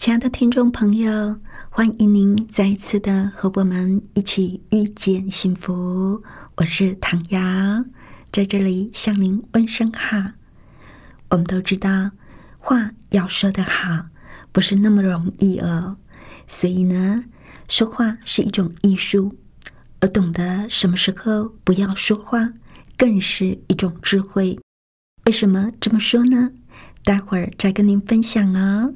亲爱的听众朋友，欢迎您再一次的和我们一起遇见幸福。我是唐瑶，在这里向您问声好。我们都知道，话要说得好，不是那么容易哦。所以呢，说话是一种艺术，而懂得什么时候不要说话，更是一种智慧。为什么这么说呢？待会儿再跟您分享哦。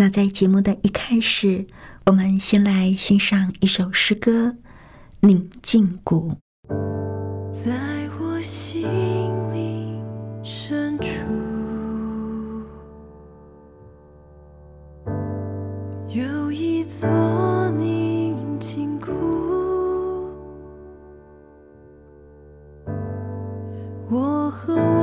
那在节目的一开始，我们先来欣赏一首诗歌《宁静谷》。在我心里深处，有一座宁静谷，我和我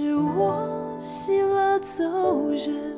是我喜乐走人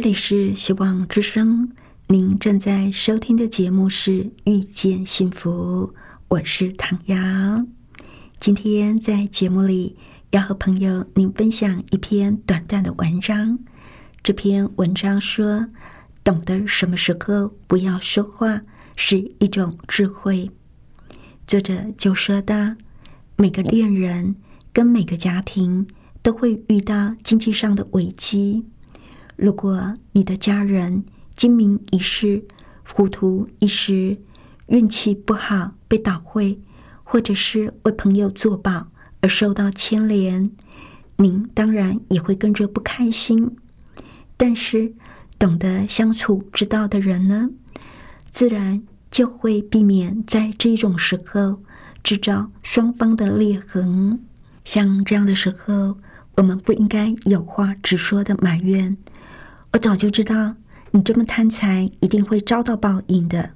这里是希望之声，您正在收听的节目是《遇见幸福》，我是唐瑶。今天在节目里要和朋友您分享一篇短暂的文章。这篇文章说，懂得什么时候不要说话是一种智慧。作者就说到，每个恋人跟每个家庭都会遇到经济上的危机。如果你的家人精明一世、糊涂一时，运气不好被倒会，或者是为朋友作保而受到牵连，您当然也会跟着不开心。但是，懂得相处之道的人呢，自然就会避免在这种时候制造双方的裂痕。像这样的时候，我们不应该有话直说的埋怨。我早就知道你这么贪财，一定会遭到报应的，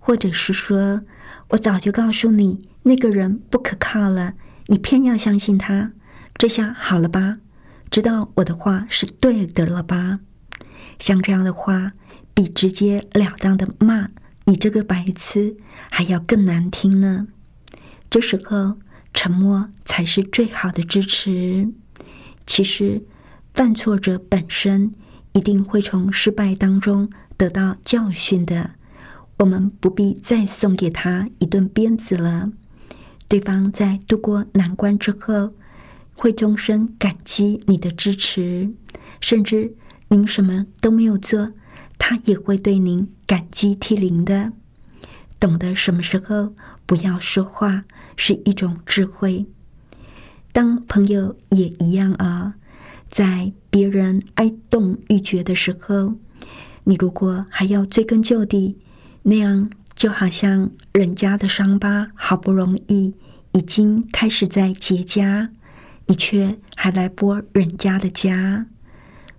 或者是说，我早就告诉你那个人不可靠了，你偏要相信他，这下好了吧？知道我的话是对的了吧？像这样的话，比直截了当的骂你这个白痴还要更难听呢。这时候，沉默才是最好的支持。其实，犯错者本身。一定会从失败当中得到教训的。我们不必再送给他一顿鞭子了。对方在度过难关之后，会终身感激你的支持，甚至您什么都没有做，他也会对您感激涕零的。懂得什么时候不要说话，是一种智慧。当朋友也一样啊。在别人哀动欲绝的时候，你如果还要追根究底，那样就好像人家的伤疤好不容易已经开始在结痂，你却还来剥人家的痂。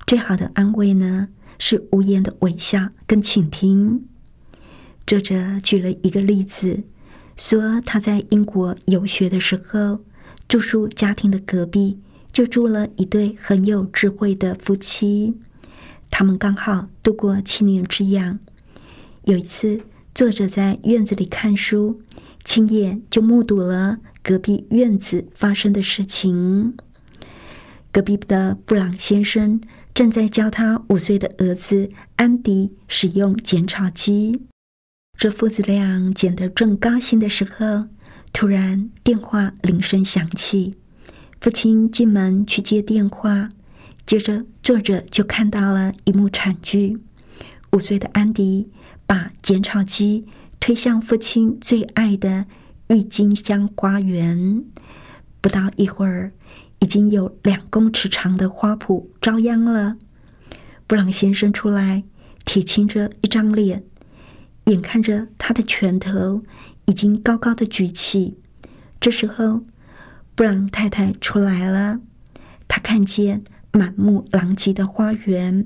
最好的安慰呢，是无言的微笑跟倾听。作者举了一个例子，说他在英国游学的时候，住宿家庭的隔壁。就住了一对很有智慧的夫妻，他们刚好度过七年之痒。有一次，作者在院子里看书，亲眼就目睹了隔壁院子发生的事情。隔壁的布朗先生正在教他五岁的儿子安迪使用剪草机。这父子俩剪得正高兴的时候，突然电话铃声响起。父亲进门去接电话，接着作者就看到了一幕惨剧：五岁的安迪把剪草机推向父亲最爱的郁金香花园。不到一会儿，已经有两公尺长的花圃遭殃了。布朗先生出来，铁青着一张脸，眼看着他的拳头已经高高的举起。这时候，布朗太太出来了，她看见满目狼藉的花园，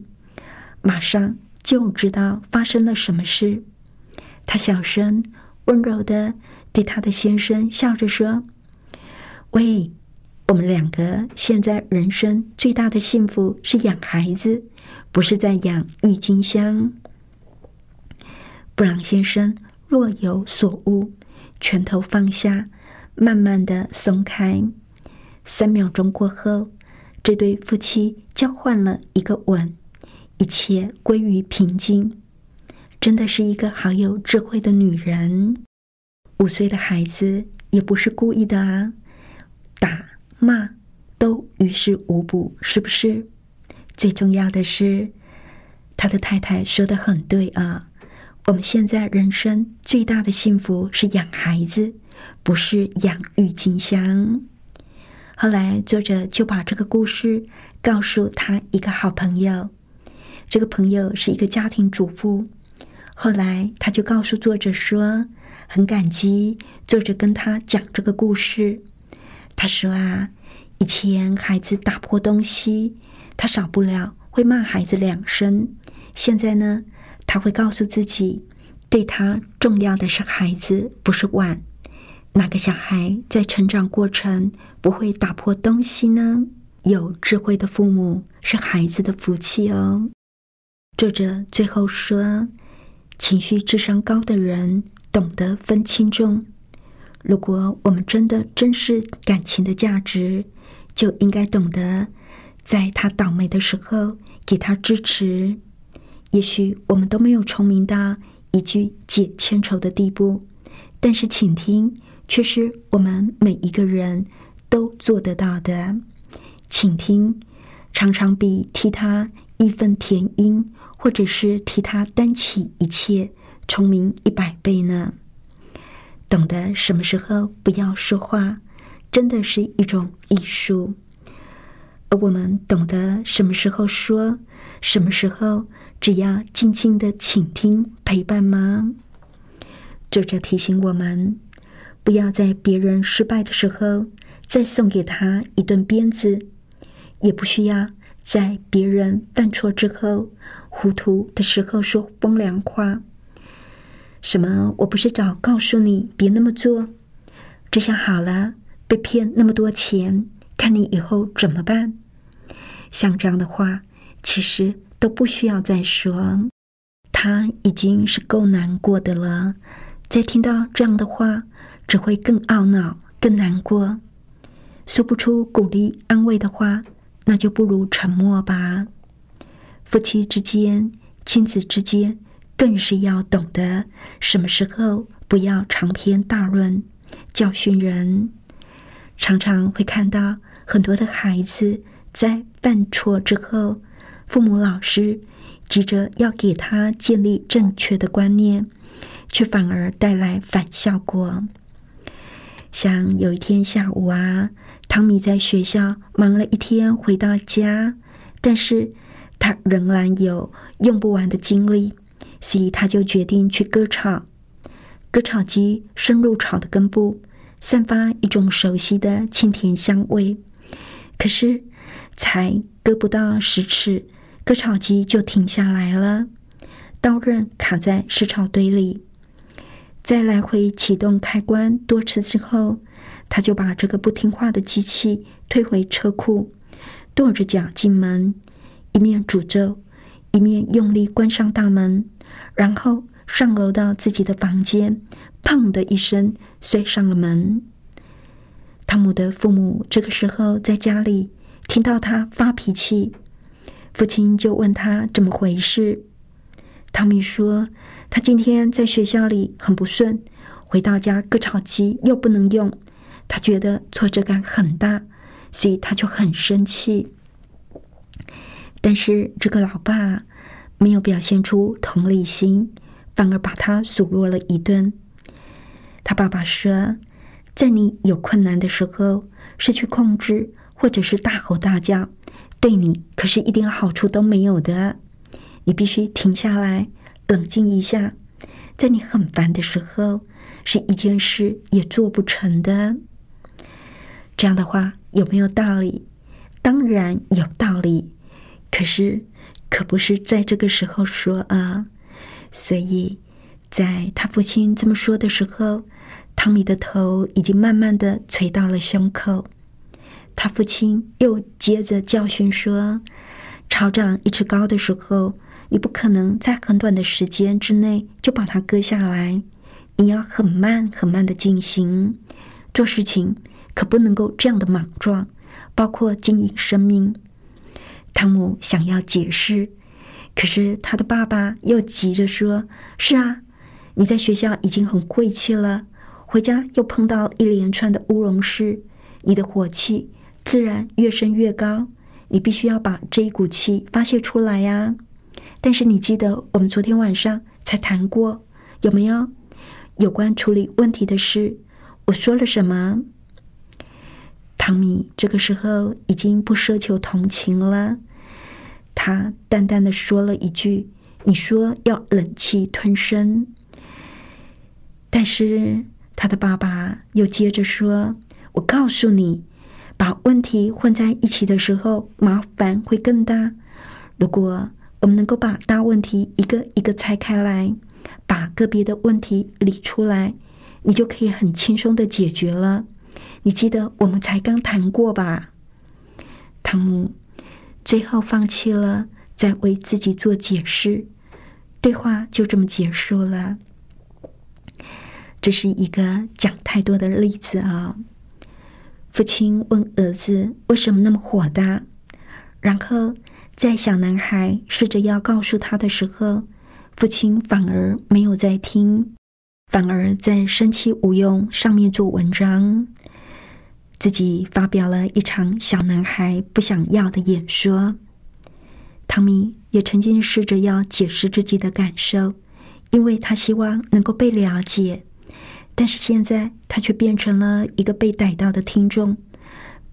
马上就知道发生了什么事。她小声温柔的对她的先生笑着说：“喂，我们两个现在人生最大的幸福是养孩子，不是在养郁金香。”布朗先生若有所悟，拳头放下。慢慢的松开，三秒钟过后，这对夫妻交换了一个吻，一切归于平静。真的是一个好有智慧的女人。五岁的孩子也不是故意的啊，打骂都于事无补，是不是？最重要的是，他的太太说的很对啊。我们现在人生最大的幸福是养孩子，不是养郁金香。后来作者就把这个故事告诉他一个好朋友，这个朋友是一个家庭主妇。后来他就告诉作者说，很感激作者跟他讲这个故事。他说啊，以前孩子打破东西，他少不了会骂孩子两声。现在呢？他会告诉自己，对他重要的是孩子，不是碗。哪个小孩在成长过程不会打破东西呢？有智慧的父母是孩子的福气哦。作者最后说，情绪智商高的人懂得分轻重。如果我们真的珍视感情的价值，就应该懂得在他倒霉的时候给他支持。也许我们都没有聪明到一句解千愁的地步，但是请听却是我们每一个人都做得到的。倾听常常比替他义愤填膺，或者是替他担起一切，聪明一百倍呢。懂得什么时候不要说话，真的是一种艺术。而我们懂得什么时候说，什么时候。只要静静的倾听陪伴吗？作者提醒我们，不要在别人失败的时候再送给他一顿鞭子，也不需要在别人犯错之后糊涂的时候说风凉话。什么？我不是早告诉你别那么做，这下好了，被骗那么多钱，看你以后怎么办？像这样的话，其实。都不需要再说，他已经是够难过的了。再听到这样的话，只会更懊恼、更难过。说不出鼓励、安慰的话，那就不如沉默吧。夫妻之间、亲子之间，更是要懂得什么时候不要长篇大论教训人。常常会看到很多的孩子在犯错之后。父母、老师急着要给他建立正确的观念，却反而带来反效果。像有一天下午啊，汤米在学校忙了一天，回到家，但是他仍然有用不完的精力，所以他就决定去割草。割草机深入草的根部，散发一种熟悉的清甜香味。可是才割不到十尺。割草机就停下来了，刀刃卡在石草堆里。在来回启动开关多次之后，他就把这个不听话的机器推回车库，跺着脚进门，一面诅咒，一面用力关上大门，然后上楼到自己的房间，砰的一声摔上了门。汤姆的父母这个时候在家里听到他发脾气。父亲就问他怎么回事。汤米说：“他今天在学校里很不顺，回到家割草机又不能用，他觉得挫折感很大，所以他就很生气。但是这个老爸没有表现出同理心，反而把他数落了一顿。他爸爸说：‘在你有困难的时候，失去控制，或者是大吼大叫。’”对你可是一点好处都没有的，你必须停下来，冷静一下。在你很烦的时候，是一件事也做不成的。这样的话有没有道理？当然有道理，可是可不是在这个时候说啊。所以，在他父亲这么说的时候，汤米的头已经慢慢的垂到了胸口。他父亲又接着教训说：“草长一尺高的时候，你不可能在很短的时间之内就把它割下来，你要很慢很慢的进行做事情，可不能够这样的莽撞，包括经营生命。汤姆想要解释，可是他的爸爸又急着说：“是啊，你在学校已经很晦气了，回家又碰到一连串的乌龙事，你的火气自然越升越高。你必须要把这一股气发泄出来呀。但是你记得我们昨天晚上才谈过，有没有有关处理问题的事？我说了什么？”汤米这个时候已经不奢求同情了，他淡淡的说了一句：“你说要忍气吞声。”但是他的爸爸又接着说：“我告诉你，把问题混在一起的时候，麻烦会更大。如果我们能够把大问题一个一个拆开来，把个别的问题理出来，你就可以很轻松的解决了。”你记得我们才刚谈过吧？汤姆最后放弃了再为自己做解释，对话就这么结束了。这是一个讲太多的例子啊！父亲问儿子为什么那么火大，然后在小男孩试着要告诉他的时候，父亲反而没有在听，反而在生气无用上面做文章。自己发表了一场小男孩不想要的演说。汤米也曾经试着要解释自己的感受，因为他希望能够被了解。但是现在他却变成了一个被逮到的听众，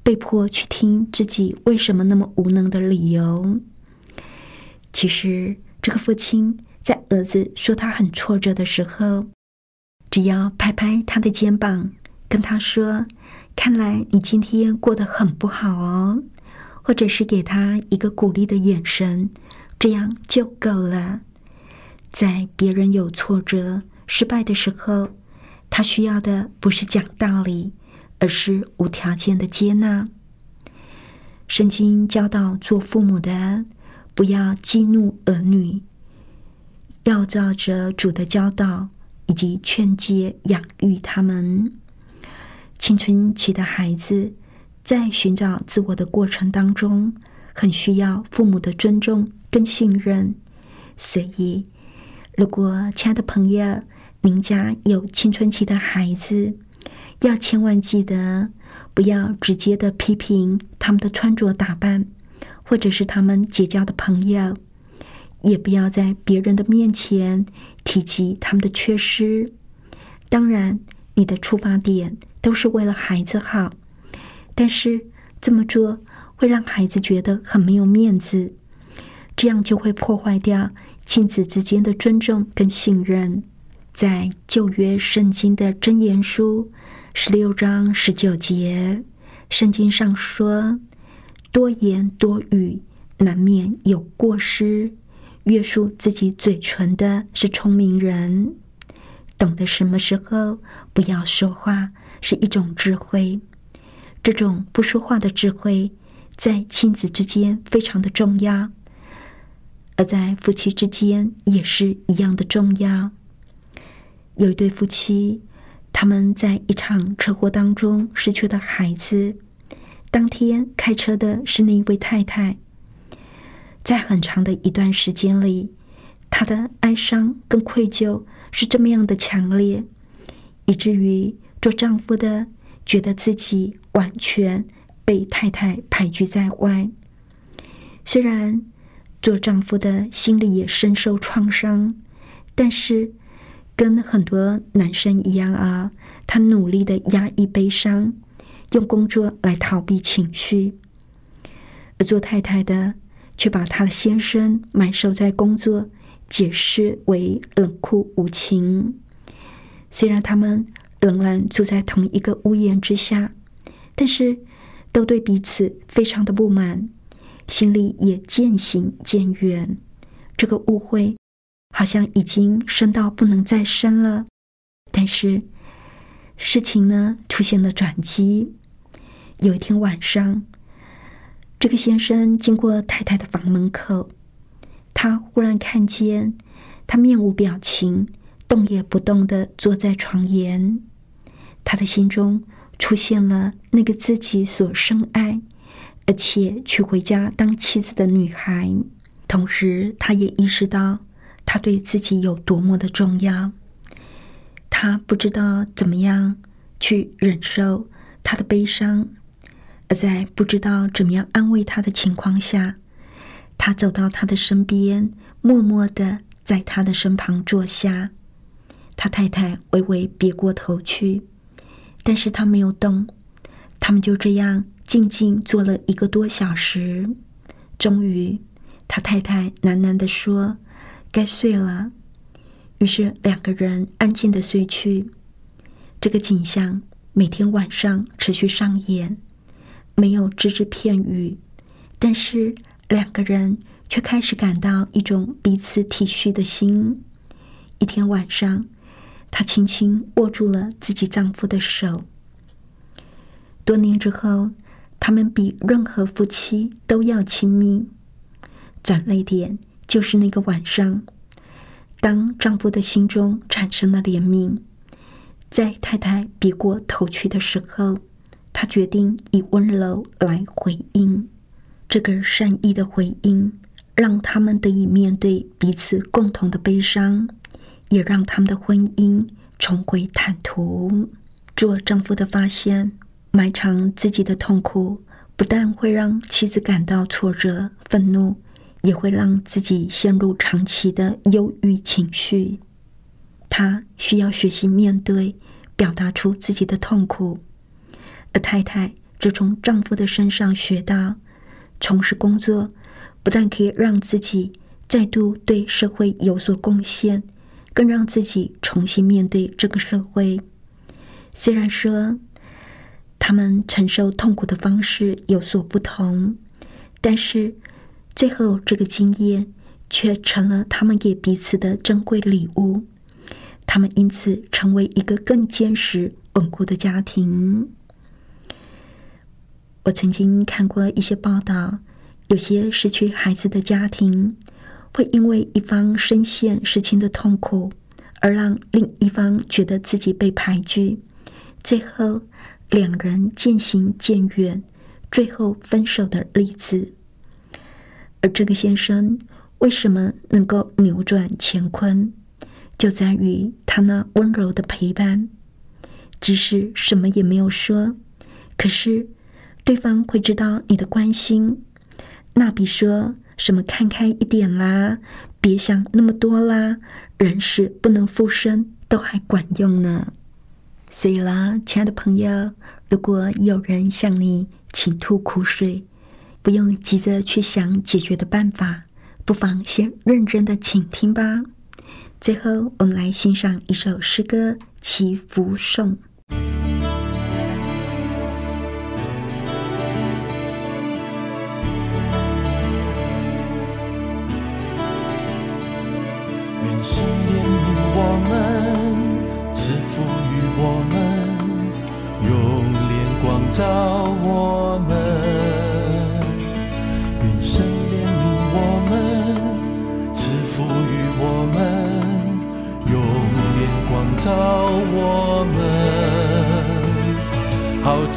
被迫去听自己为什么那么无能的理由。其实，这个父亲在儿子说他很挫折的时候，只要拍拍他的肩膀，跟他说。看来你今天过得很不好哦，或者是给他一个鼓励的眼神，这样就够了。在别人有挫折、失败的时候，他需要的不是讲道理，而是无条件的接纳。圣经教导做父母的，不要激怒儿女，要照着主的教导以及劝诫养育他们。青春期的孩子在寻找自我的过程当中，很需要父母的尊重跟信任。所以，如果亲爱的朋友，您家有青春期的孩子，要千万记得，不要直接的批评他们的穿着打扮，或者是他们结交的朋友，也不要在别人的面前提及他们的缺失。当然，你的出发点。都是为了孩子好，但是这么做会让孩子觉得很没有面子，这样就会破坏掉亲子之间的尊重跟信任。在旧约圣经的箴言书十六章十九节，圣经上说：“多言多语难免有过失，约束自己嘴唇的是聪明人，懂得什么时候不要说话。”是一种智慧，这种不说话的智慧，在亲子之间非常的重要，而在夫妻之间也是一样的重要。有一对夫妻，他们在一场车祸当中失去了孩子，当天开车的是那一位太太，在很长的一段时间里，她的哀伤跟愧疚是这么样的强烈，以至于。做丈夫的觉得自己完全被太太排拒在外，虽然做丈夫的心里也深受创伤，但是跟很多男生一样啊，他努力的压抑悲伤，用工作来逃避情绪，而做太太的却把他的先生埋首在工作，解释为冷酷无情。虽然他们。仍然住在同一个屋檐之下，但是都对彼此非常的不满，心里也渐行渐远。这个误会好像已经深到不能再深了。但是事情呢出现了转机。有一天晚上，这个先生经过太太的房门口，他忽然看见他面无表情。动也不动的坐在床沿，他的心中出现了那个自己所深爱，而且娶回家当妻子的女孩。同时，他也意识到他对自己有多么的重要。他不知道怎么样去忍受他的悲伤，而在不知道怎么样安慰他的情况下，他走到他的身边，默默的在他的身旁坐下。他太太微微别过头去，但是他没有动。他们就这样静静坐了一个多小时。终于，他太太喃喃的说：“该睡了。”于是两个人安静的睡去。这个景象每天晚上持续上演，没有只字片语，但是两个人却开始感到一种彼此体恤的心。一天晚上。她轻轻握住了自己丈夫的手。多年之后，他们比任何夫妻都要亲密。转泪点就是那个晚上，当丈夫的心中产生了怜悯，在太太别过头去的时候，他决定以温柔来回应。这个善意的回应，让他们得以面对彼此共同的悲伤。也让他们的婚姻重回坦途。做丈夫的发现，埋藏自己的痛苦，不但会让妻子感到挫折、愤怒，也会让自己陷入长期的忧郁情绪。他需要学习面对，表达出自己的痛苦。而太太则从丈夫的身上学到，从事工作不但可以让自己再度对社会有所贡献。更让自己重新面对这个社会。虽然说他们承受痛苦的方式有所不同，但是最后这个经验却成了他们给彼此的珍贵礼物。他们因此成为一个更坚实稳固的家庭。我曾经看过一些报道，有些失去孩子的家庭。会因为一方深陷事情的痛苦，而让另一方觉得自己被排拒，最后两人渐行渐远，最后分手的例子。而这个先生为什么能够扭转乾坤，就在于他那温柔的陪伴，即使什么也没有说，可是对方会知道你的关心，那比说。什么看开一点啦，别想那么多啦，人事不能复生，都还管用呢。所以啦，亲爱的朋友，如果有人向你倾吐苦水，不用急着去想解决的办法，不妨先认真的倾听吧。最后，我们来欣赏一首诗歌《祈福颂》。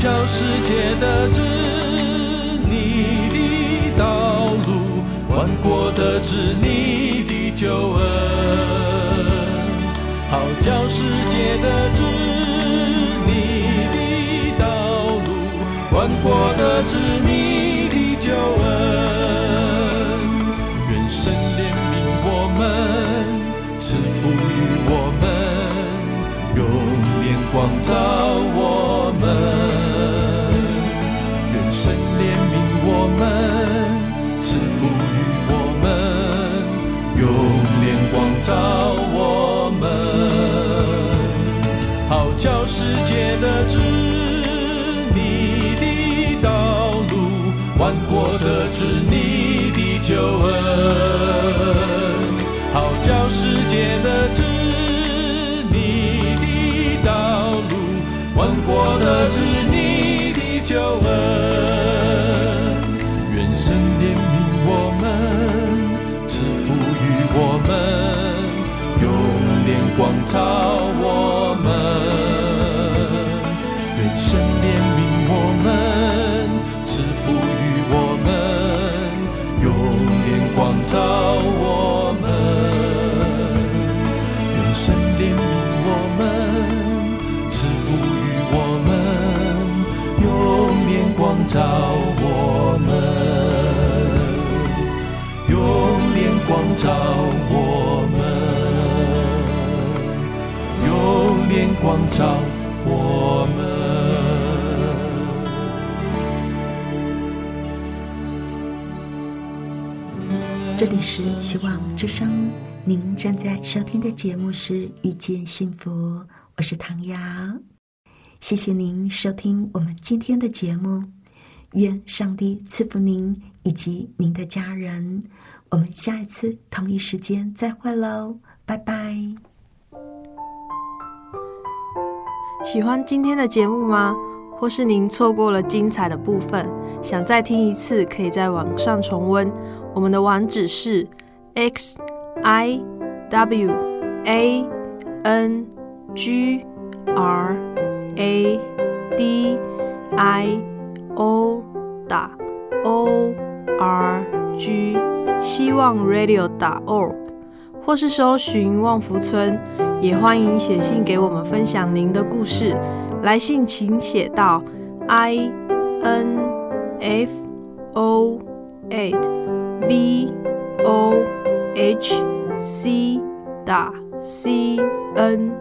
叫世界的知你的道路，万国的知你的救恩。好叫世界的知你的道路，万国的知你的救恩。万国的知你的救恩，好叫世界的知你的道路，万国的知你的救恩，愿神怜悯我们，赐福于我们。光照我照我们，用脸光照我们，用脸光照我们。这里是希望之声，您正在收听的节目是《遇见幸福》，我是唐瑶。谢谢您收听我们今天的节目，愿上帝赐福您以及您的家人。我们下一次同一时间再会喽，拜拜。喜欢今天的节目吗？或是您错过了精彩的部分，想再听一次，可以在网上重温。我们的网址是 x i w a n g r a d i o 打 o r g 希望 radio 打 org，或是搜寻旺福村，也欢迎写信给我们分享您的故事。来信请写到 i n f o eight。v o h c 打 c n